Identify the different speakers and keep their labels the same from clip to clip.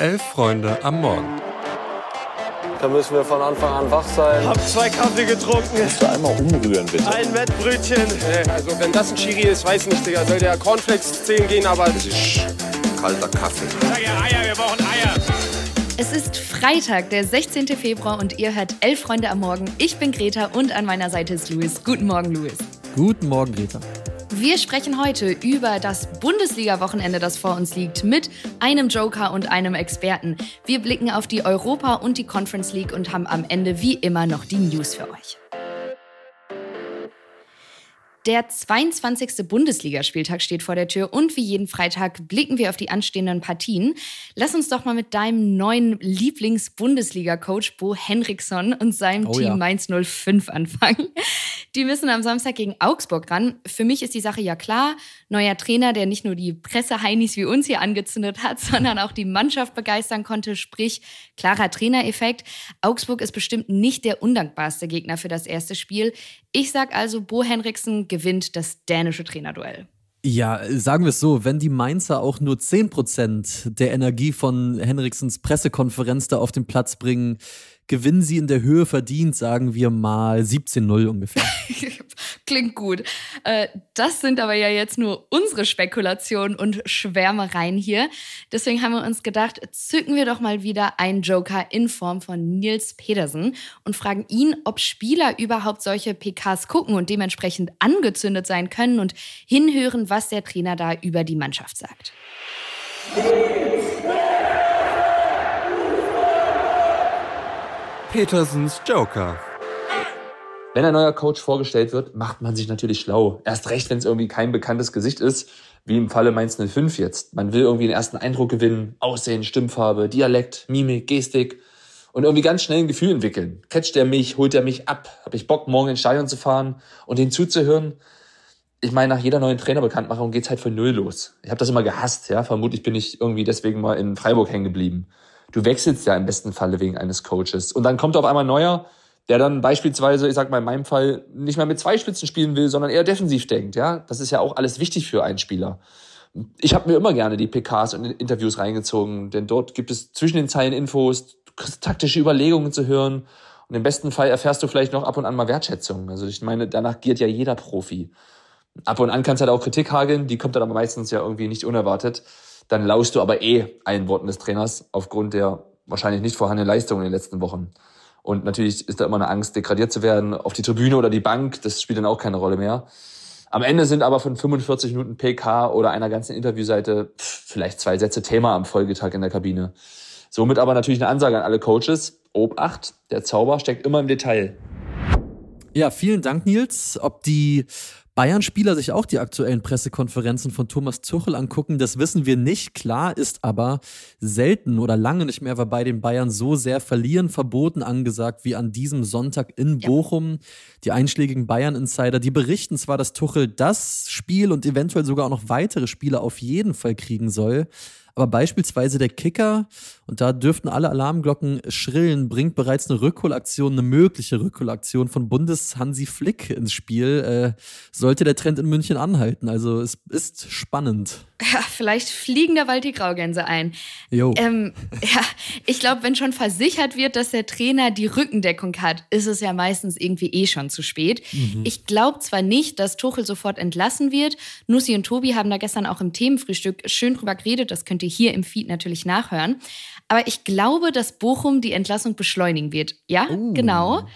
Speaker 1: Elf Freunde am Morgen.
Speaker 2: Da müssen wir von Anfang an wach sein.
Speaker 3: Hab zwei Kaffee getrunken.
Speaker 4: Kannst du einmal umrühren, bitte?
Speaker 3: Ein Wettbrötchen.
Speaker 5: Also wenn das ein Chiri ist, weiß nicht, Digga. Soll der Cornflakes 10 gehen, aber...
Speaker 4: Das ist kalter Kaffee.
Speaker 3: Sag ja Eier, wir brauchen Eier.
Speaker 6: Es ist Freitag, der 16. Februar und ihr hört Elf Freunde am Morgen. Ich bin Greta und an meiner Seite ist Luis. Guten Morgen, Luis.
Speaker 7: Guten Morgen, Greta.
Speaker 6: Wir sprechen heute über das Bundesliga-Wochenende, das vor uns liegt, mit einem Joker und einem Experten. Wir blicken auf die Europa- und die Conference League und haben am Ende wie immer noch die News für euch. Der 22. Bundesligaspieltag steht vor der Tür und wie jeden Freitag blicken wir auf die anstehenden Partien. Lass uns doch mal mit deinem neuen Lieblings-Bundesliga-Coach Bo Henriksson und seinem
Speaker 7: Oh
Speaker 6: Team
Speaker 7: ja.
Speaker 6: Mainz 05 anfangen. Die müssen am Samstag gegen Augsburg ran. Für mich ist die Sache ja klar. Neuer Trainer, der nicht nur die Presseheinis wie uns hier angezündet hat, sondern auch die Mannschaft begeistern konnte. Sprich, klarer Trainereffekt. Augsburg ist bestimmt nicht der undankbarste Gegner für das erste Spiel. Ich sag also, Bo Henriksen gewinnt das dänische Trainerduell.
Speaker 7: Ja, sagen wir es so, wenn die Mainzer auch nur 10% der Energie von Henriksens Pressekonferenz da auf den Platz bringen, gewinnen sie in der Höhe verdient, sagen wir mal 17-0 ungefähr.
Speaker 6: Klingt gut. Äh, Das sind aber ja jetzt nur unsere Spekulationen und Schwärmereien hier. Deswegen haben wir uns gedacht, zücken wir doch mal wieder einen Joker in Form von Nils Pedersen und fragen ihn, ob Spieler überhaupt solche PKs gucken und dementsprechend angezündet sein können und hinhören, was der Trainer da über die Mannschaft sagt.
Speaker 1: Petersens Joker.
Speaker 8: Wenn ein neuer Coach vorgestellt wird, macht man sich natürlich schlau. Erst recht, wenn es irgendwie kein bekanntes Gesicht ist, wie im Falle Mainz 05 jetzt. Man will irgendwie den ersten Eindruck gewinnen, Aussehen, Stimmfarbe, Dialekt, Mimik, Gestik und irgendwie ganz schnell ein Gefühl entwickeln. Catcht er mich, holt er mich ab? Hab ich Bock, morgen ins Stadion zu fahren und ihn zuzuhören? Ich meine, nach jeder neuen Trainerbekanntmachung geht's halt von Null los. Ich habe das immer gehasst, ja. Vermutlich bin ich irgendwie deswegen mal in Freiburg hängen geblieben. Du wechselst ja im besten Falle wegen eines Coaches. Und dann kommt auf einmal ein neuer, der dann beispielsweise, ich sag mal in meinem Fall, nicht mehr mit zwei Spitzen spielen will, sondern eher defensiv denkt. Ja, das ist ja auch alles wichtig für einen Spieler. Ich habe mir immer gerne die PKs und Interviews reingezogen, denn dort gibt es zwischen den Zeilen Infos, du taktische Überlegungen zu hören und im besten Fall erfährst du vielleicht noch ab und an mal Wertschätzung. Also ich meine, danach giert ja jeder Profi. Ab und an kannst halt auch Kritik hageln, die kommt dann aber meistens ja irgendwie nicht unerwartet. Dann lauschst du aber eh allen Worten des Trainers aufgrund der wahrscheinlich nicht vorhandenen Leistung in den letzten Wochen. Und natürlich ist da immer eine Angst, degradiert zu werden auf die Tribüne oder die Bank. Das spielt dann auch keine Rolle mehr. Am Ende sind aber von 45 Minuten PK oder einer ganzen Interviewseite vielleicht zwei Sätze Thema am Folgetag in der Kabine. Somit aber natürlich eine Ansage an alle Coaches. Obacht, der Zauber steckt immer im Detail.
Speaker 7: Ja, vielen Dank, Nils. Ob die Bayern-Spieler sich auch die aktuellen Pressekonferenzen von Thomas Tuchel angucken, das wissen wir nicht. Klar ist aber selten oder lange nicht mehr war bei den Bayern so sehr Verlieren verboten angesagt wie an diesem Sonntag in
Speaker 6: Ja.
Speaker 7: Bochum. Die einschlägigen Bayern-Insider, die berichten zwar, dass Tuchel das Spiel und eventuell sogar auch noch weitere Spiele auf jeden Fall kriegen soll. Aber beispielsweise der Kicker, und da dürften alle Alarmglocken schrillen, bringt bereits eine Rückholaktion, eine mögliche Rückholaktion von Bundes-Hansi Flick ins Spiel. Äh, sollte der Trend in München anhalten. Also es ist spannend.
Speaker 6: Ja, vielleicht fliegen da bald die Graugänse ein.
Speaker 7: Jo.
Speaker 6: Ähm, ja, ich glaube, wenn schon versichert wird, dass der Trainer die Rückendeckung hat, ist es ja meistens irgendwie eh schon zu spät. Ich glaube zwar nicht, dass Tuchel sofort entlassen wird. Nussi und Tobi haben da gestern auch im Themenfrühstück schön drüber geredet. Das könnt ihr hier im Feed natürlich nachhören. Aber ich glaube, dass Bochum die Entlassung beschleunigen wird. Ja, genau.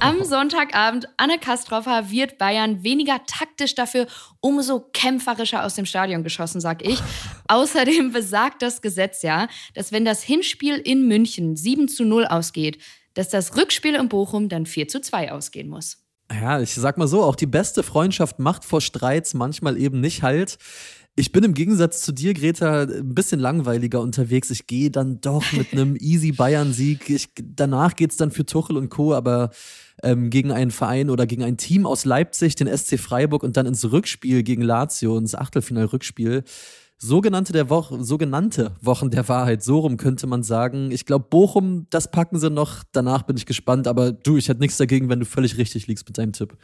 Speaker 6: Am Sonntagabend, Anne Kastroffer, wird Bayern weniger taktisch dafür umso kämpferischer aus dem Stadion geschossen, sag ich. Außerdem besagt das Gesetz ja, dass wenn das Hinspiel in München 7 zu 0 ausgeht, dass das Rückspiel in Bochum dann 4 zu 2 ausgehen muss.
Speaker 7: Ja, ich sag mal so, auch die beste Freundschaft macht vor Streits manchmal eben nicht halt. Ich bin im Gegensatz zu dir, Greta, ein bisschen langweiliger unterwegs. Ich gehe dann doch mit einem easy Bayern-Sieg. Danach geht's dann für Tuchel und Co., aber ähm, gegen einen Verein oder gegen ein Team aus Leipzig, den SC Freiburg und dann ins Rückspiel gegen Lazio, ins Achtelfinal-Rückspiel. Sogenannte, der Woche, sogenannte Wochen der Wahrheit, so rum könnte man sagen. Ich glaube, Bochum, das packen sie noch. Danach bin ich gespannt. Aber du, ich hätte nichts dagegen, wenn du völlig richtig liegst mit deinem Tipp.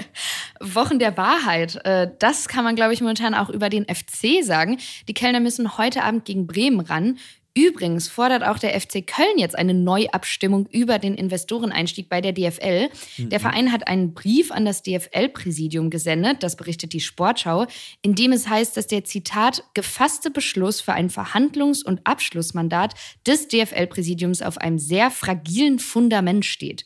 Speaker 6: Wochen der Wahrheit. Äh, Das kann man, glaube ich, momentan auch über den FC sagen. Die Kellner müssen heute Abend gegen Bremen ran. Übrigens fordert auch der FC Köln jetzt eine Neuabstimmung über den Investoreneinstieg bei der DFL. Mhm. Der Verein hat einen Brief an das DFL-Präsidium gesendet, das berichtet die Sportschau, in dem es heißt, dass der Zitat gefasste Beschluss für ein Verhandlungs- und Abschlussmandat des DFL-Präsidiums auf einem sehr fragilen Fundament steht.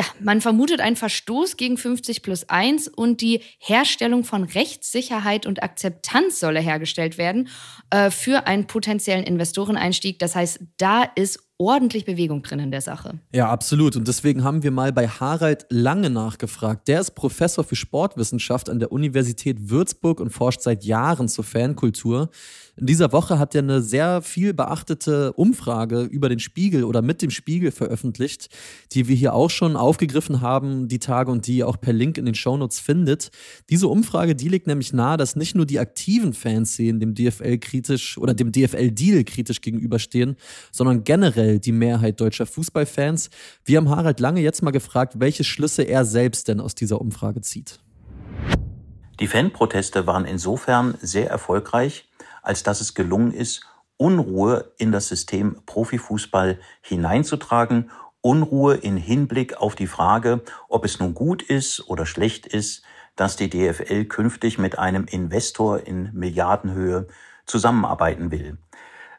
Speaker 6: Ja, man vermutet einen Verstoß gegen 50 plus 1 und die Herstellung von Rechtssicherheit und Akzeptanz solle hergestellt werden äh, für einen potenziellen Investoreneinstieg. Das heißt, da ist ordentlich Bewegung drin in der Sache.
Speaker 7: Ja, absolut. Und deswegen haben wir mal bei Harald Lange nachgefragt. Der ist Professor für Sportwissenschaft an der Universität Würzburg und forscht seit Jahren zur Fankultur. In dieser Woche hat er eine sehr viel beachtete Umfrage über den Spiegel oder mit dem Spiegel veröffentlicht, die wir hier auch schon aufgegriffen haben, die Tage und die ihr auch per Link in den Shownotes findet. Diese Umfrage, die legt nämlich nahe, dass nicht nur die aktiven Fanszenen dem DFL kritisch oder dem DFL-Deal kritisch gegenüberstehen, sondern generell die Mehrheit deutscher Fußballfans. Wir haben Harald Lange jetzt mal gefragt, welche Schlüsse er selbst denn aus dieser Umfrage zieht.
Speaker 9: Die Fanproteste waren insofern sehr erfolgreich, als dass es gelungen ist, Unruhe in das System Profifußball hineinzutragen, Unruhe in Hinblick auf die Frage, ob es nun gut ist oder schlecht ist, dass die DFL künftig mit einem Investor in Milliardenhöhe zusammenarbeiten will.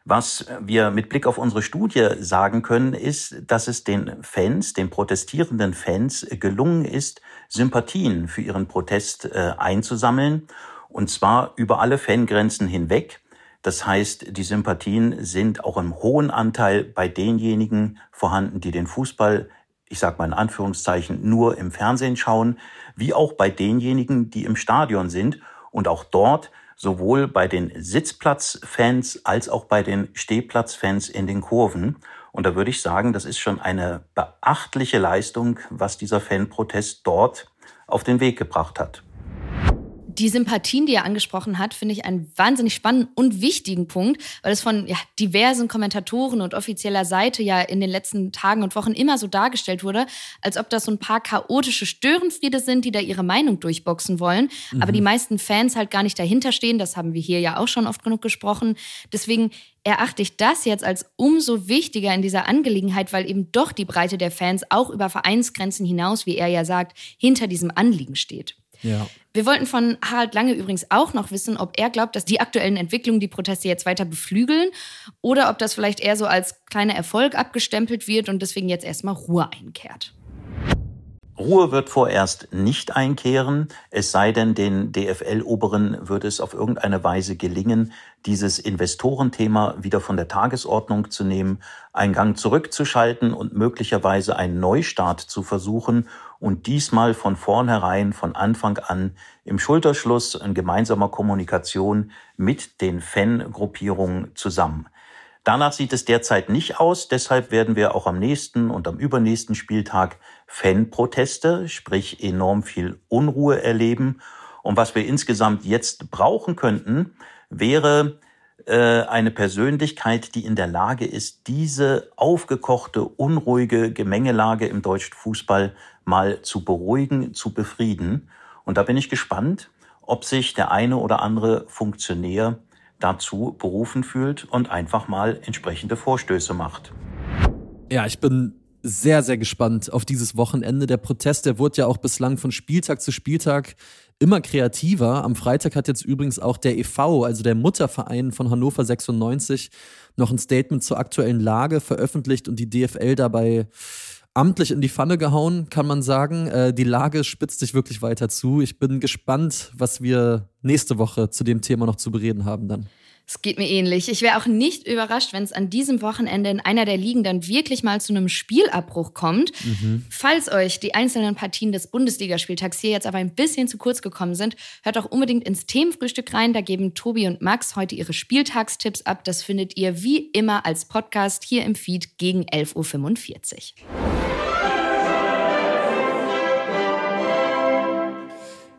Speaker 9: Was wir mit Blick auf unsere Studie sagen können, ist, dass es den Fans, den protestierenden Fans gelungen ist, Sympathien für ihren Protest äh, einzusammeln und zwar über alle Fangrenzen hinweg. Das heißt, die Sympathien sind auch im hohen Anteil bei denjenigen vorhanden, die den Fußball, ich sage mal in Anführungszeichen, nur im Fernsehen schauen, wie auch bei denjenigen, die im Stadion sind und auch dort sowohl bei den Sitzplatzfans als auch bei den Stehplatzfans in den Kurven. Und da würde ich sagen, das ist schon eine beachtliche Leistung, was dieser Fanprotest dort auf den Weg gebracht hat
Speaker 6: die Sympathien, die er angesprochen hat, finde ich einen wahnsinnig spannenden und wichtigen Punkt, weil es von ja, diversen Kommentatoren und offizieller Seite ja in den letzten Tagen und Wochen immer so dargestellt wurde, als ob das so ein paar chaotische Störenfriede sind, die da ihre Meinung durchboxen wollen. Mhm. Aber die meisten Fans halt gar nicht dahinter stehen. Das haben wir hier ja auch schon oft genug gesprochen. Deswegen erachte ich das jetzt als umso wichtiger in dieser Angelegenheit, weil eben doch die Breite der Fans auch über Vereinsgrenzen hinaus, wie er ja sagt, hinter diesem Anliegen steht.
Speaker 7: Ja.
Speaker 6: Wir wollten von Harald Lange übrigens auch noch wissen, ob er glaubt, dass die aktuellen Entwicklungen die Proteste jetzt weiter beflügeln oder ob das vielleicht eher so als kleiner Erfolg abgestempelt wird und deswegen jetzt erstmal Ruhe einkehrt.
Speaker 9: Ruhe wird vorerst nicht einkehren, es sei denn, den DFL-Oberen würde es auf irgendeine Weise gelingen, dieses Investorenthema wieder von der Tagesordnung zu nehmen, einen Gang zurückzuschalten und möglicherweise einen Neustart zu versuchen und diesmal von vornherein, von Anfang an im Schulterschluss in gemeinsamer Kommunikation mit den Fangruppierungen zusammen. Danach sieht es derzeit nicht aus, deshalb werden wir auch am nächsten und am übernächsten Spieltag Fanproteste, sprich enorm viel Unruhe erleben. Und was wir insgesamt jetzt brauchen könnten, wäre äh, eine Persönlichkeit, die in der Lage ist, diese aufgekochte, unruhige Gemengelage im deutschen Fußball mal zu beruhigen, zu befrieden. Und da bin ich gespannt, ob sich der eine oder andere Funktionär dazu berufen fühlt und einfach mal entsprechende Vorstöße macht.
Speaker 7: Ja, ich bin sehr, sehr gespannt auf dieses Wochenende. Der Protest, der wurde ja auch bislang von Spieltag zu Spieltag immer kreativer. Am Freitag hat jetzt übrigens auch der EV, also der Mutterverein von Hannover 96, noch ein Statement zur aktuellen Lage veröffentlicht und die DFL dabei amtlich in die Pfanne gehauen, kann man sagen. Äh, die Lage spitzt sich wirklich weiter zu. Ich bin gespannt, was wir nächste Woche zu dem Thema noch zu bereden haben dann.
Speaker 6: Es geht mir ähnlich. Ich wäre auch nicht überrascht, wenn es an diesem Wochenende in einer der Ligen dann wirklich mal zu einem Spielabbruch kommt. Mhm. Falls euch die einzelnen Partien des Bundesligaspieltags hier jetzt aber ein bisschen zu kurz gekommen sind, hört auch unbedingt ins Themenfrühstück rein. Da geben Tobi und Max heute ihre Spieltagstipps ab. Das findet ihr wie immer als Podcast hier im Feed gegen 11.45 Uhr.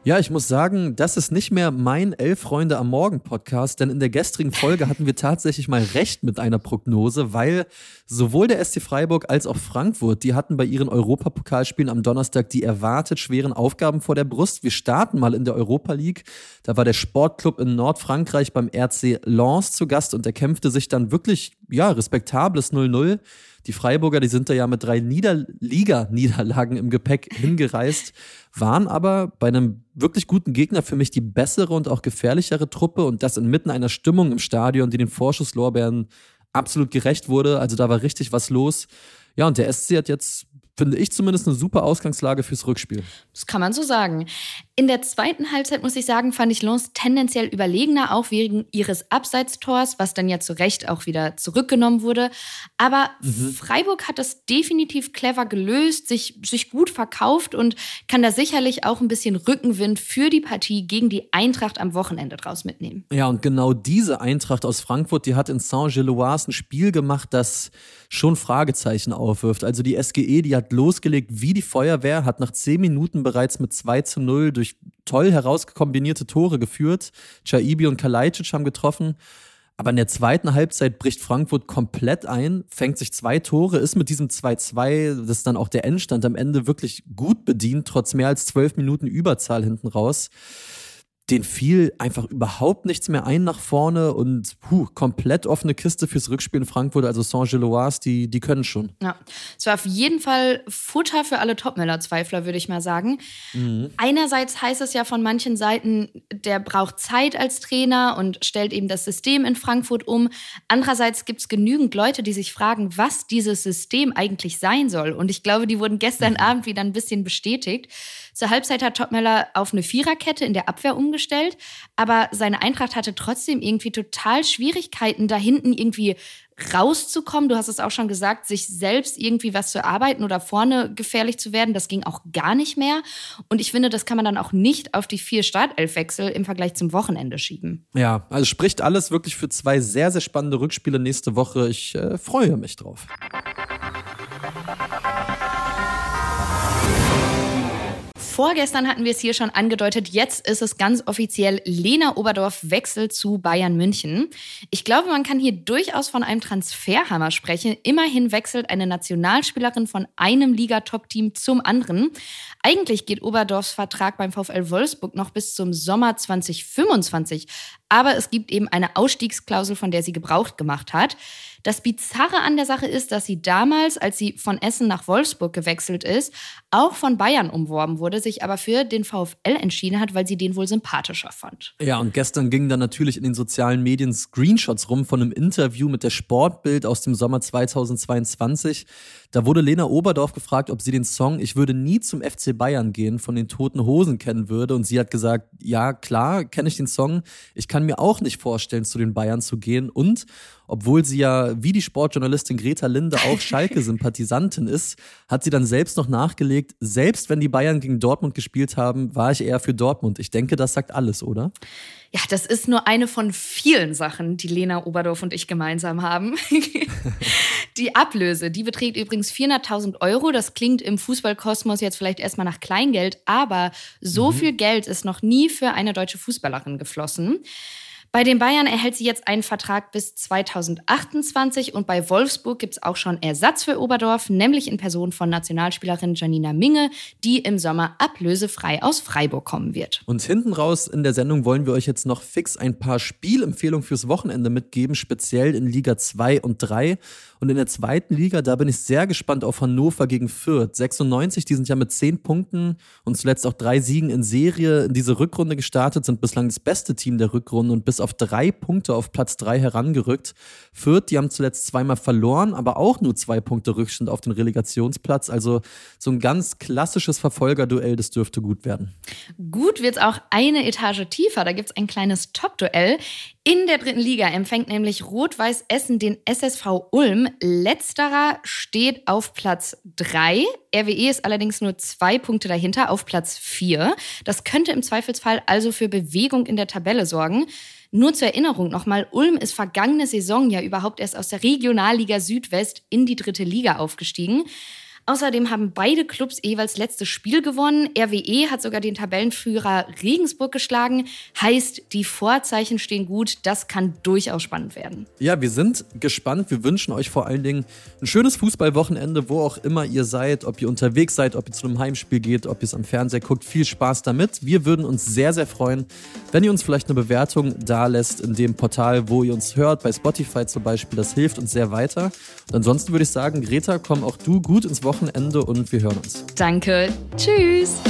Speaker 7: Ja, ich muss sagen, das ist nicht mehr mein Elf Freunde am Morgen Podcast, denn in der gestrigen Folge hatten wir tatsächlich mal recht mit einer Prognose, weil sowohl der SC Freiburg als auch Frankfurt, die hatten bei ihren Europapokalspielen am Donnerstag die erwartet schweren Aufgaben vor der Brust. Wir starten mal in der Europa League. Da war der Sportclub in Nordfrankreich beim RC Lens zu Gast und er kämpfte sich dann wirklich ja, respektables 0-0. Die Freiburger, die sind da ja mit drei Nieder Liga-Niederlagen im Gepäck hingereist, waren aber bei einem wirklich guten Gegner für mich die bessere und auch gefährlichere Truppe und das inmitten einer Stimmung im Stadion, die den Vorschusslorbeeren absolut gerecht wurde. Also da war richtig was los. Ja, und der SC hat jetzt finde ich zumindest eine super Ausgangslage fürs Rückspiel.
Speaker 6: Das kann man so sagen. In der zweiten Halbzeit, muss ich sagen, fand ich Lens tendenziell überlegener, auch wegen ihres Abseitstors, was dann ja zu Recht auch wieder zurückgenommen wurde. Aber mhm. Freiburg hat das definitiv clever gelöst, sich, sich gut verkauft und kann da sicherlich auch ein bisschen Rückenwind für die Partie gegen die Eintracht am Wochenende draus mitnehmen.
Speaker 7: Ja, und genau diese Eintracht aus Frankfurt, die hat in Saint-Gilloise ein Spiel gemacht, das schon Fragezeichen aufwirft. Also die SGE, die hat losgelegt wie die Feuerwehr, hat nach zehn Minuten bereits mit 2 zu 0 durch toll herauskombinierte Tore geführt. Chaibi und Kalajdzic haben getroffen. Aber in der zweiten Halbzeit bricht Frankfurt komplett ein, fängt sich zwei Tore, ist mit diesem 2-2, das ist dann auch der Endstand am Ende wirklich gut bedient, trotz mehr als zwölf Minuten Überzahl hinten raus den fiel einfach überhaupt nichts mehr ein nach vorne und puh, komplett offene Kiste fürs Rückspiel in Frankfurt. Also Saint-Gilloise, die, die können schon.
Speaker 6: Ja, es war auf jeden Fall Futter für alle Topmüller-Zweifler, würde ich mal sagen. Mhm. Einerseits heißt es ja von manchen Seiten, der braucht Zeit als Trainer und stellt eben das System in Frankfurt um. Andererseits gibt es genügend Leute, die sich fragen, was dieses System eigentlich sein soll. Und ich glaube, die wurden gestern mhm. Abend wieder ein bisschen bestätigt. Zur Halbzeit hat Topmöller auf eine Viererkette in der Abwehr umgestellt, aber seine Eintracht hatte trotzdem irgendwie total Schwierigkeiten, da hinten irgendwie rauszukommen. Du hast es auch schon gesagt, sich selbst irgendwie was zu erarbeiten oder vorne gefährlich zu werden, das ging auch gar nicht mehr. Und ich finde, das kann man dann auch nicht auf die vier Startelfwechsel im Vergleich zum Wochenende schieben.
Speaker 7: Ja, also spricht alles wirklich für zwei sehr, sehr spannende Rückspiele nächste Woche. Ich äh, freue mich drauf.
Speaker 6: Vorgestern hatten wir es hier schon angedeutet, jetzt ist es ganz offiziell, Lena Oberdorf wechselt zu Bayern München. Ich glaube, man kann hier durchaus von einem Transferhammer sprechen. Immerhin wechselt eine Nationalspielerin von einem Liga-Top-Team zum anderen. Eigentlich geht Oberdorfs Vertrag beim VfL Wolfsburg noch bis zum Sommer 2025. Aber es gibt eben eine Ausstiegsklausel, von der sie Gebrauch gemacht hat. Das Bizarre an der Sache ist, dass sie damals, als sie von Essen nach Wolfsburg gewechselt ist, auch von Bayern umworben wurde, sich aber für den VfL entschieden hat, weil sie den wohl sympathischer fand.
Speaker 7: Ja, und gestern gingen dann natürlich in den sozialen Medien Screenshots rum von einem Interview mit der Sportbild aus dem Sommer 2022. Da wurde Lena Oberdorf gefragt, ob sie den Song Ich würde nie zum FC Bayern gehen von den Toten Hosen kennen würde. Und sie hat gesagt, ja, klar, kenne ich den Song. Ich kann mir auch nicht vorstellen, zu den Bayern zu gehen. Und obwohl sie ja wie die Sportjournalistin Greta Linde auch Schalke-Sympathisantin ist, hat sie dann selbst noch nachgelegt, selbst wenn die Bayern gegen Dortmund gespielt haben, war ich eher für Dortmund. Ich denke, das sagt alles, oder?
Speaker 6: Ja, das ist nur eine von vielen Sachen, die Lena Oberdorf und ich gemeinsam haben. die Ablöse, die beträgt übrigens 400.000 Euro. Das klingt im Fußballkosmos jetzt vielleicht erstmal nach Kleingeld, aber so mhm. viel Geld ist noch nie für eine deutsche Fußballerin geflossen. Bei den Bayern erhält sie jetzt einen Vertrag bis 2028 und bei Wolfsburg gibt es auch schon Ersatz für Oberdorf, nämlich in Person von Nationalspielerin Janina Minge, die im Sommer ablösefrei aus Freiburg kommen wird.
Speaker 7: Und hinten raus in der Sendung wollen wir euch jetzt noch fix ein paar Spielempfehlungen fürs Wochenende mitgeben, speziell in Liga 2 und 3. Und in der zweiten Liga, da bin ich sehr gespannt auf Hannover gegen Fürth. 96, die sind ja mit 10 Punkten und zuletzt auch drei Siegen in Serie in diese Rückrunde gestartet, sind bislang das beste Team der Rückrunde und bis auf drei Punkte auf Platz 3 herangerückt. Fürth, die haben zuletzt zweimal verloren, aber auch nur zwei Punkte Rückstand auf den Relegationsplatz. Also so ein ganz klassisches Verfolgerduell, das dürfte gut werden.
Speaker 6: Gut wird es auch eine Etage tiefer. Da gibt es ein kleines Top-Duell. In der dritten Liga empfängt nämlich Rot-Weiß Essen den SSV Ulm. Letzterer steht auf Platz 3. RWE ist allerdings nur zwei Punkte dahinter auf Platz 4. Das könnte im Zweifelsfall also für Bewegung in der Tabelle sorgen. Nur zur Erinnerung nochmal, Ulm ist vergangene Saison ja überhaupt erst aus der Regionalliga Südwest in die dritte Liga aufgestiegen. Außerdem haben beide Clubs jeweils letztes Spiel gewonnen. RWE hat sogar den Tabellenführer Regensburg geschlagen. Heißt, die Vorzeichen stehen gut. Das kann durchaus spannend werden.
Speaker 7: Ja, wir sind gespannt. Wir wünschen euch vor allen Dingen ein schönes Fußballwochenende, wo auch immer ihr seid, ob ihr unterwegs seid, ob ihr zu einem Heimspiel geht, ob ihr es am Fernseher guckt. Viel Spaß damit. Wir würden uns sehr, sehr freuen, wenn ihr uns vielleicht eine Bewertung da lässt in dem Portal, wo ihr uns hört, bei Spotify zum Beispiel. Das hilft uns sehr weiter. Und ansonsten würde ich sagen, Greta, komm auch du gut ins Wochenende und wir hören uns.
Speaker 6: Danke. Tschüss.